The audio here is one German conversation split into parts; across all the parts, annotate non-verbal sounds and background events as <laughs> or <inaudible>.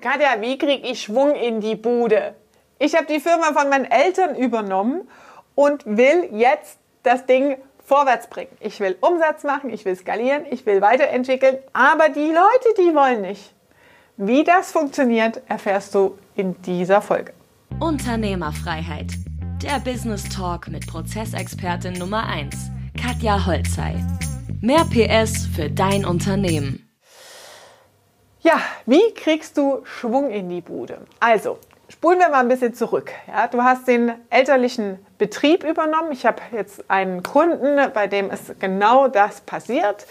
Katja, wie kriege ich Schwung in die Bude? Ich habe die Firma von meinen Eltern übernommen und will jetzt das Ding vorwärts bringen. Ich will Umsatz machen, ich will skalieren, ich will weiterentwickeln, aber die Leute, die wollen nicht. Wie das funktioniert, erfährst du in dieser Folge. Unternehmerfreiheit. Der Business Talk mit Prozessexpertin Nummer 1, Katja Holzei. Mehr PS für dein Unternehmen. Ja, wie kriegst du Schwung in die Bude? Also, spulen wir mal ein bisschen zurück. Ja, du hast den elterlichen Betrieb übernommen. Ich habe jetzt einen Kunden, bei dem ist genau das passiert.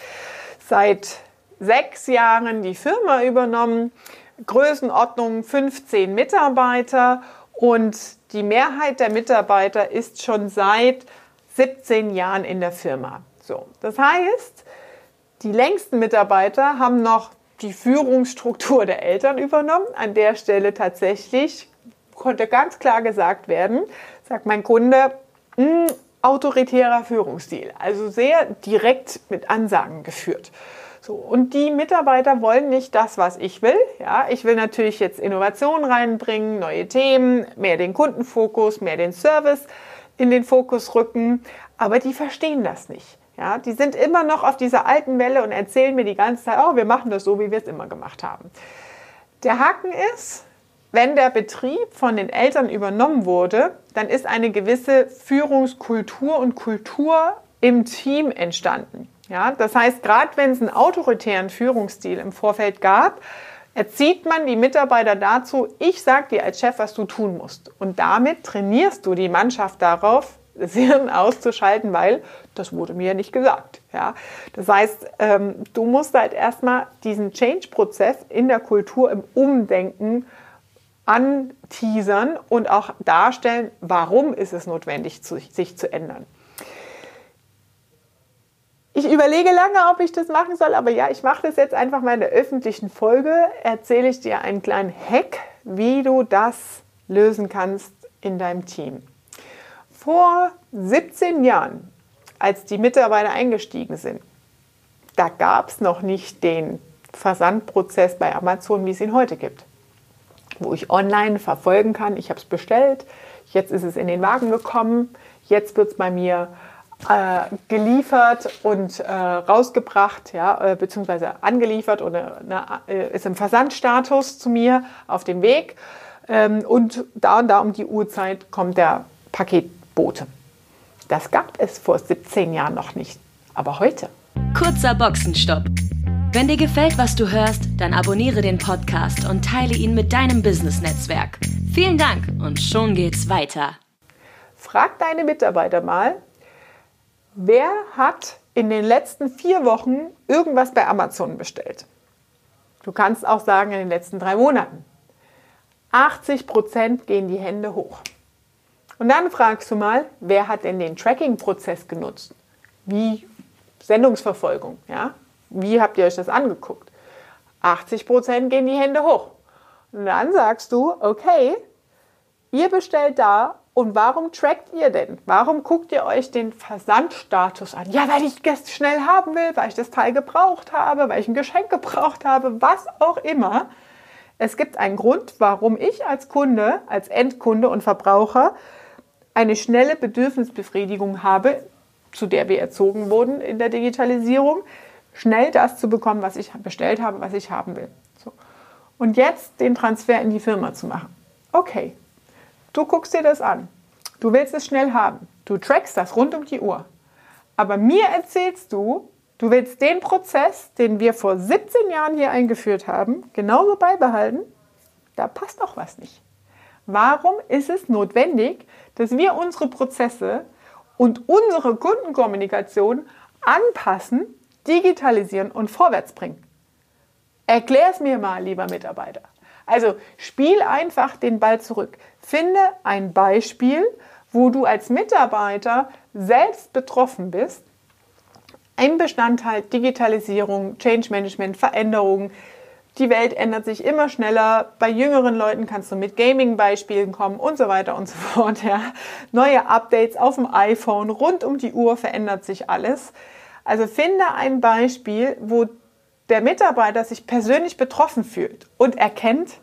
Seit sechs Jahren die Firma übernommen, Größenordnung 15 Mitarbeiter und die Mehrheit der Mitarbeiter ist schon seit 17 Jahren in der Firma. So, das heißt, die längsten Mitarbeiter haben noch die Führungsstruktur der Eltern übernommen. An der Stelle tatsächlich konnte ganz klar gesagt werden, sagt mein Kunde, mh, hm, autoritärer Führungsstil, also sehr direkt mit Ansagen geführt. So, und die Mitarbeiter wollen nicht das, was ich will. Ja, ich will natürlich jetzt Innovation reinbringen, neue Themen, mehr den Kundenfokus, mehr den Service in den Fokus rücken, aber die verstehen das nicht. Ja, die sind immer noch auf dieser alten Welle und erzählen mir die ganze Zeit, oh, wir machen das so, wie wir es immer gemacht haben. Der Haken ist, wenn der Betrieb von den Eltern übernommen wurde, dann ist eine gewisse Führungskultur und Kultur im Team entstanden. Ja, das heißt, gerade wenn es einen autoritären Führungsstil im Vorfeld gab, erzieht man die Mitarbeiter dazu, ich sage dir als Chef, was du tun musst. Und damit trainierst du die Mannschaft darauf, das Hirn auszuschalten, weil das wurde mir nicht gesagt. Ja? Das heißt, ähm, du musst halt erstmal diesen Change-Prozess in der Kultur im Umdenken anteasern und auch darstellen, warum ist es notwendig, sich zu ändern. Ich überlege lange, ob ich das machen soll, aber ja, ich mache das jetzt einfach mal in der öffentlichen Folge. Erzähle ich dir einen kleinen Hack, wie du das lösen kannst in deinem Team. Vor 17 Jahren, als die Mitarbeiter eingestiegen sind, da gab es noch nicht den Versandprozess bei Amazon, wie es ihn heute gibt, wo ich online verfolgen kann, ich habe es bestellt, jetzt ist es in den Wagen gekommen, jetzt wird es bei mir äh, geliefert und äh, rausgebracht, ja, äh, beziehungsweise angeliefert oder äh, ist im Versandstatus zu mir auf dem Weg. Ähm, und da und da um die Uhrzeit kommt der Paketbote. Das gab es vor 17 Jahren noch nicht, aber heute. Kurzer Boxenstopp. Wenn dir gefällt, was du hörst, dann abonniere den Podcast und teile ihn mit deinem Business-Netzwerk. Vielen Dank und schon geht's weiter. Frag deine Mitarbeiter mal, wer hat in den letzten vier Wochen irgendwas bei Amazon bestellt? Du kannst auch sagen in den letzten drei Monaten. 80 Prozent gehen die Hände hoch. Und dann fragst du mal, wer hat denn den Tracking-Prozess genutzt? Wie Sendungsverfolgung, ja? Wie habt ihr euch das angeguckt? 80 Prozent gehen die Hände hoch. Und dann sagst du, okay, ihr bestellt da und warum trackt ihr denn? Warum guckt ihr euch den Versandstatus an? Ja, weil ich das schnell haben will, weil ich das Teil gebraucht habe, weil ich ein Geschenk gebraucht habe, was auch immer. Es gibt einen Grund, warum ich als Kunde, als Endkunde und Verbraucher eine schnelle Bedürfnisbefriedigung habe, zu der wir erzogen wurden in der Digitalisierung, schnell das zu bekommen, was ich bestellt habe, was ich haben will. So. Und jetzt den Transfer in die Firma zu machen. Okay, Du guckst dir das an. Du willst es schnell haben. Du trackst das rund um die Uhr. Aber mir erzählst du, du willst den Prozess, den wir vor 17 Jahren hier eingeführt haben, genauso beibehalten. Da passt auch was nicht. Warum ist es notwendig, dass wir unsere Prozesse und unsere Kundenkommunikation anpassen, digitalisieren und vorwärts bringen? Erklär es mir mal, lieber Mitarbeiter. Also spiel einfach den Ball zurück. Finde ein Beispiel, wo du als Mitarbeiter selbst betroffen bist. Ein Bestandteil Digitalisierung, Change Management, Veränderungen. Die Welt ändert sich immer schneller. Bei jüngeren Leuten kannst du mit Gaming-Beispielen kommen und so weiter und so <laughs> fort. Ja. Neue Updates auf dem iPhone, rund um die Uhr verändert sich alles. Also finde ein Beispiel, wo der Mitarbeiter sich persönlich betroffen fühlt und erkennt,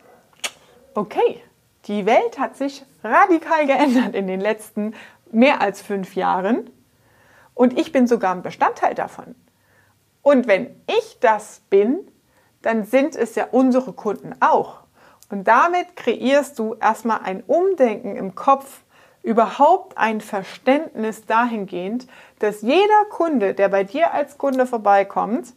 okay, die Welt hat sich radikal geändert in den letzten mehr als fünf Jahren und ich bin sogar ein Bestandteil davon. Und wenn ich das bin, dann sind es ja unsere Kunden auch. Und damit kreierst du erstmal ein Umdenken im Kopf, überhaupt ein Verständnis dahingehend, dass jeder Kunde, der bei dir als Kunde vorbeikommt,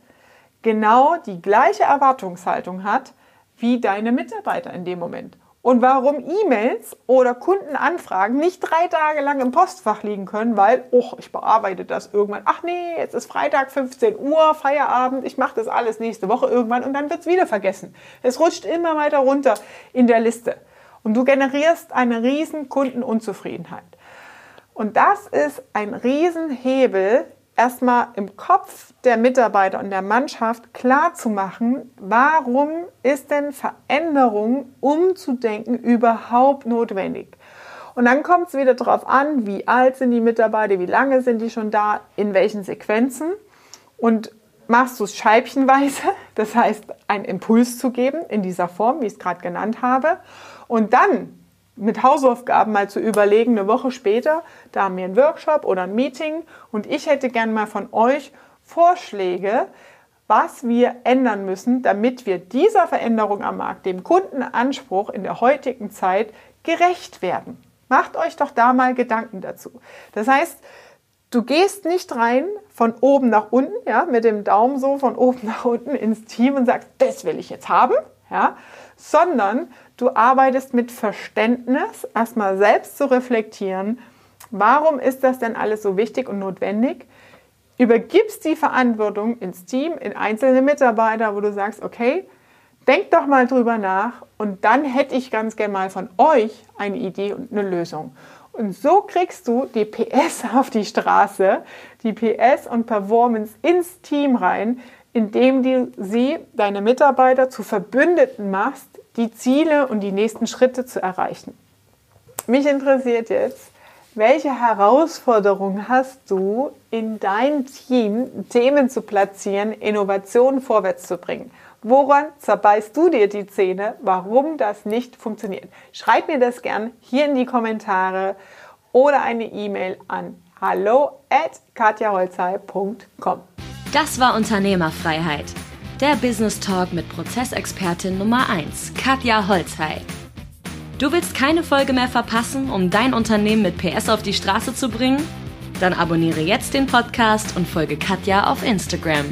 genau die gleiche Erwartungshaltung hat wie deine Mitarbeiter in dem Moment und warum E-Mails oder Kundenanfragen nicht drei Tage lang im Postfach liegen können, weil, oh, ich bearbeite das irgendwann. Ach nee, jetzt ist Freitag 15 Uhr, Feierabend, ich mache das alles nächste Woche irgendwann und dann wird es wieder vergessen. Es rutscht immer weiter runter in der Liste und du generierst eine riesen Kundenunzufriedenheit. Und das ist ein Riesenhebel, erstmal im Kopf der Mitarbeiter und der Mannschaft klar zu machen, warum ist denn Veränderung, umzudenken, überhaupt notwendig? Und dann kommt es wieder darauf an, wie alt sind die Mitarbeiter, wie lange sind die schon da, in welchen Sequenzen. Und machst du es scheibchenweise, das heißt, einen Impuls zu geben in dieser Form, wie ich es gerade genannt habe. Und dann mit Hausaufgaben mal zu überlegen, eine Woche später, da haben wir einen Workshop oder ein Meeting und ich hätte gern mal von euch Vorschläge, was wir ändern müssen, damit wir dieser Veränderung am Markt, dem Kundenanspruch in der heutigen Zeit gerecht werden. Macht euch doch da mal Gedanken dazu. Das heißt, du gehst nicht rein von oben nach unten, ja, mit dem Daumen so von oben <laughs> nach unten ins Team und sagst, das will ich jetzt haben, ja, sondern du arbeitest mit Verständnis, erstmal selbst zu reflektieren, warum ist das denn alles so wichtig und notwendig? Übergibst die Verantwortung ins Team, in einzelne Mitarbeiter, wo du sagst, okay, denk doch mal drüber nach und dann hätte ich ganz gerne mal von euch eine Idee und eine Lösung. Und so kriegst du die PS <laughs> auf die Straße, die PS und Performance ins Team rein, indem du sie, deine Mitarbeiter, zu Verbündeten machst, die Ziele und die nächsten Schritte zu erreichen. Mich interessiert jetzt, welche Herausforderungen hast du in dein Team, Themen zu platzieren, Innovationen vorwärts zu bringen? Woran zerbeißt du dir die Zähne, warum das nicht funktioniert? Schreib mir das gern hier in die Kommentare oder eine E-Mail an hallo at katjaholzei.com. Das war Unternehmerfreiheit. Der Business Talk mit Prozessexpertin Nummer 1, Katja Holzhey. Du willst keine Folge mehr verpassen, um dein Unternehmen mit PS auf die Straße zu bringen? Dann abonniere jetzt den Podcast und folge Katja auf Instagram.